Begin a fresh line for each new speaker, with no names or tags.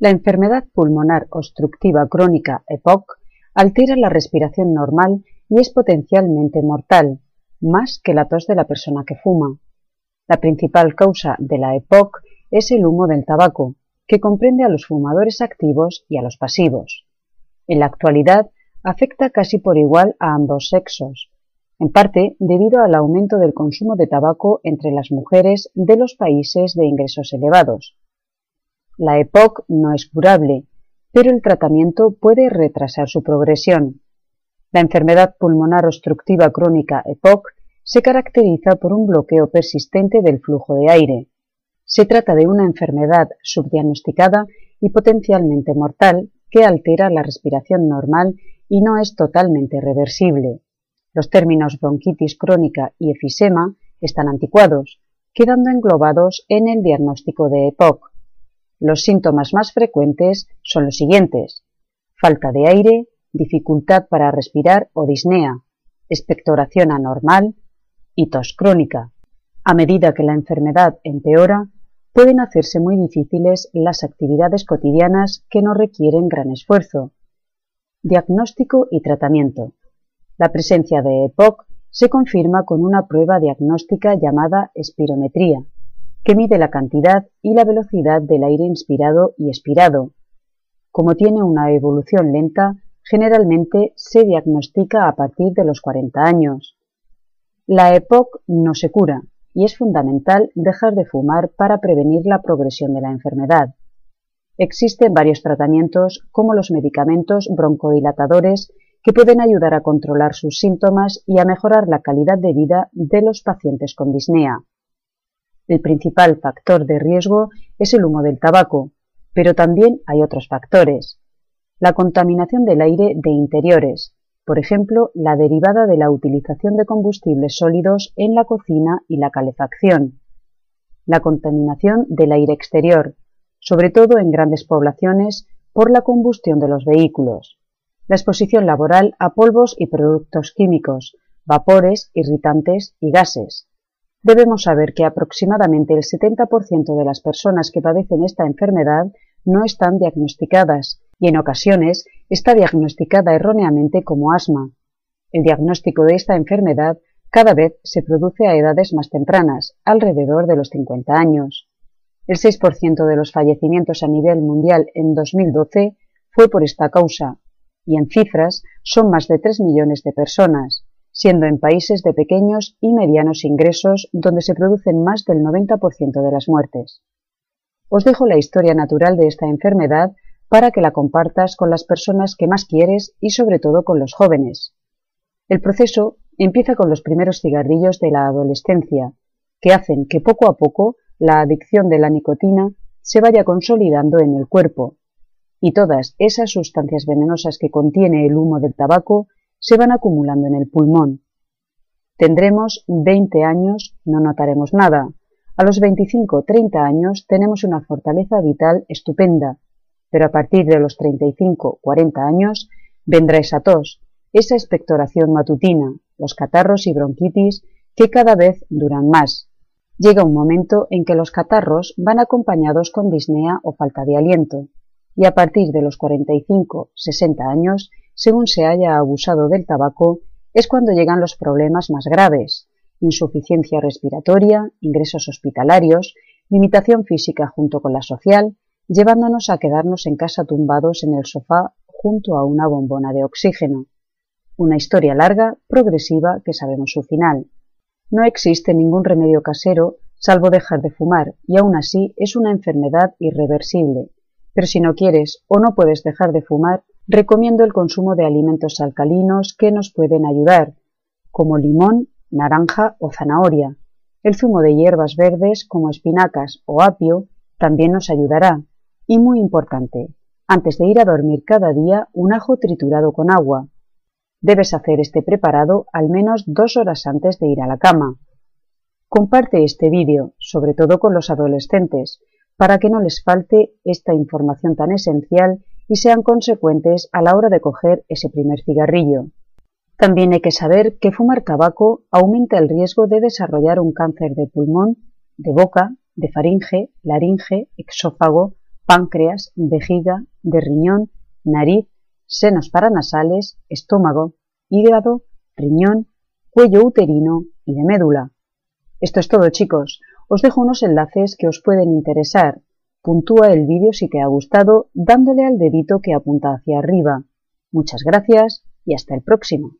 La enfermedad pulmonar obstructiva crónica EPOC altera la respiración normal y es potencialmente mortal, más que la tos de la persona que fuma. La principal causa de la EPOC es el humo del tabaco, que comprende a los fumadores activos y a los pasivos. En la actualidad afecta casi por igual a ambos sexos, en parte debido al aumento del consumo de tabaco entre las mujeres de los países de ingresos elevados. La EPOC no es curable, pero el tratamiento puede retrasar su progresión. La enfermedad pulmonar obstructiva crónica EPOC se caracteriza por un bloqueo persistente del flujo de aire. Se trata de una enfermedad subdiagnosticada y potencialmente mortal que altera la respiración normal y no es totalmente reversible. Los términos bronquitis crónica y efisema están anticuados, quedando englobados en el diagnóstico de EPOC. Los síntomas más frecuentes son los siguientes. Falta de aire, dificultad para respirar o disnea, expectoración anormal y tos crónica. A medida que la enfermedad empeora, pueden hacerse muy difíciles las actividades cotidianas que no requieren gran esfuerzo. Diagnóstico y tratamiento. La presencia de EPOC se confirma con una prueba diagnóstica llamada espirometría, que mide la cantidad y la velocidad del aire inspirado y expirado. Como tiene una evolución lenta, generalmente se diagnostica a partir de los 40 años. La EPOC no se cura y es fundamental dejar de fumar para prevenir la progresión de la enfermedad. Existen varios tratamientos como los medicamentos broncodilatadores que pueden ayudar a controlar sus síntomas y a mejorar la calidad de vida de los pacientes con disnea. El principal factor de riesgo es el humo del tabaco, pero también hay otros factores. La contaminación del aire de interiores, por ejemplo, la derivada de la utilización de combustibles sólidos en la cocina y la calefacción. La contaminación del aire exterior, sobre todo en grandes poblaciones por la combustión de los vehículos la exposición laboral a polvos y productos químicos, vapores, irritantes y gases. Debemos saber que aproximadamente el 70% de las personas que padecen esta enfermedad no están diagnosticadas y en ocasiones está diagnosticada erróneamente como asma. El diagnóstico de esta enfermedad cada vez se produce a edades más tempranas, alrededor de los 50 años. El 6% de los fallecimientos a nivel mundial en 2012 fue por esta causa, y en cifras son más de 3 millones de personas, siendo en países de pequeños y medianos ingresos donde se producen más del 90% de las muertes. Os dejo la historia natural de esta enfermedad para que la compartas con las personas que más quieres y sobre todo con los jóvenes. El proceso empieza con los primeros cigarrillos de la adolescencia, que hacen que poco a poco la adicción de la nicotina se vaya consolidando en el cuerpo y todas esas sustancias venenosas que contiene el humo del tabaco se van acumulando en el pulmón. Tendremos 20 años, no notaremos nada. A los 25 30 años tenemos una fortaleza vital estupenda, pero a partir de los 35 40 años vendrá esa tos, esa expectoración matutina, los catarros y bronquitis que cada vez duran más. Llega un momento en que los catarros van acompañados con disnea o falta de aliento y a partir de los 45-60 años, según se haya abusado del tabaco, es cuando llegan los problemas más graves, insuficiencia respiratoria, ingresos hospitalarios, limitación física junto con la social, llevándonos a quedarnos en casa tumbados en el sofá junto a una bombona de oxígeno. Una historia larga, progresiva, que sabemos su final. No existe ningún remedio casero salvo dejar de fumar, y aún así es una enfermedad irreversible, pero si no quieres o no puedes dejar de fumar, recomiendo el consumo de alimentos alcalinos que nos pueden ayudar, como limón, naranja o zanahoria. El zumo de hierbas verdes como espinacas o apio también nos ayudará. Y muy importante, antes de ir a dormir cada día, un ajo triturado con agua. Debes hacer este preparado al menos dos horas antes de ir a la cama. Comparte este vídeo, sobre todo con los adolescentes, para que no les falte esta información tan esencial y sean consecuentes a la hora de coger ese primer cigarrillo. También hay que saber que fumar tabaco aumenta el riesgo de desarrollar un cáncer de pulmón, de boca, de faringe, laringe, exófago, páncreas, vejiga, de riñón, nariz, senos paranasales, estómago, hígado, riñón, cuello uterino y de médula. Esto es todo chicos. Os dejo unos enlaces que os pueden interesar. Puntúa el vídeo si te ha gustado dándole al dedito que apunta hacia arriba. Muchas gracias y hasta el próximo.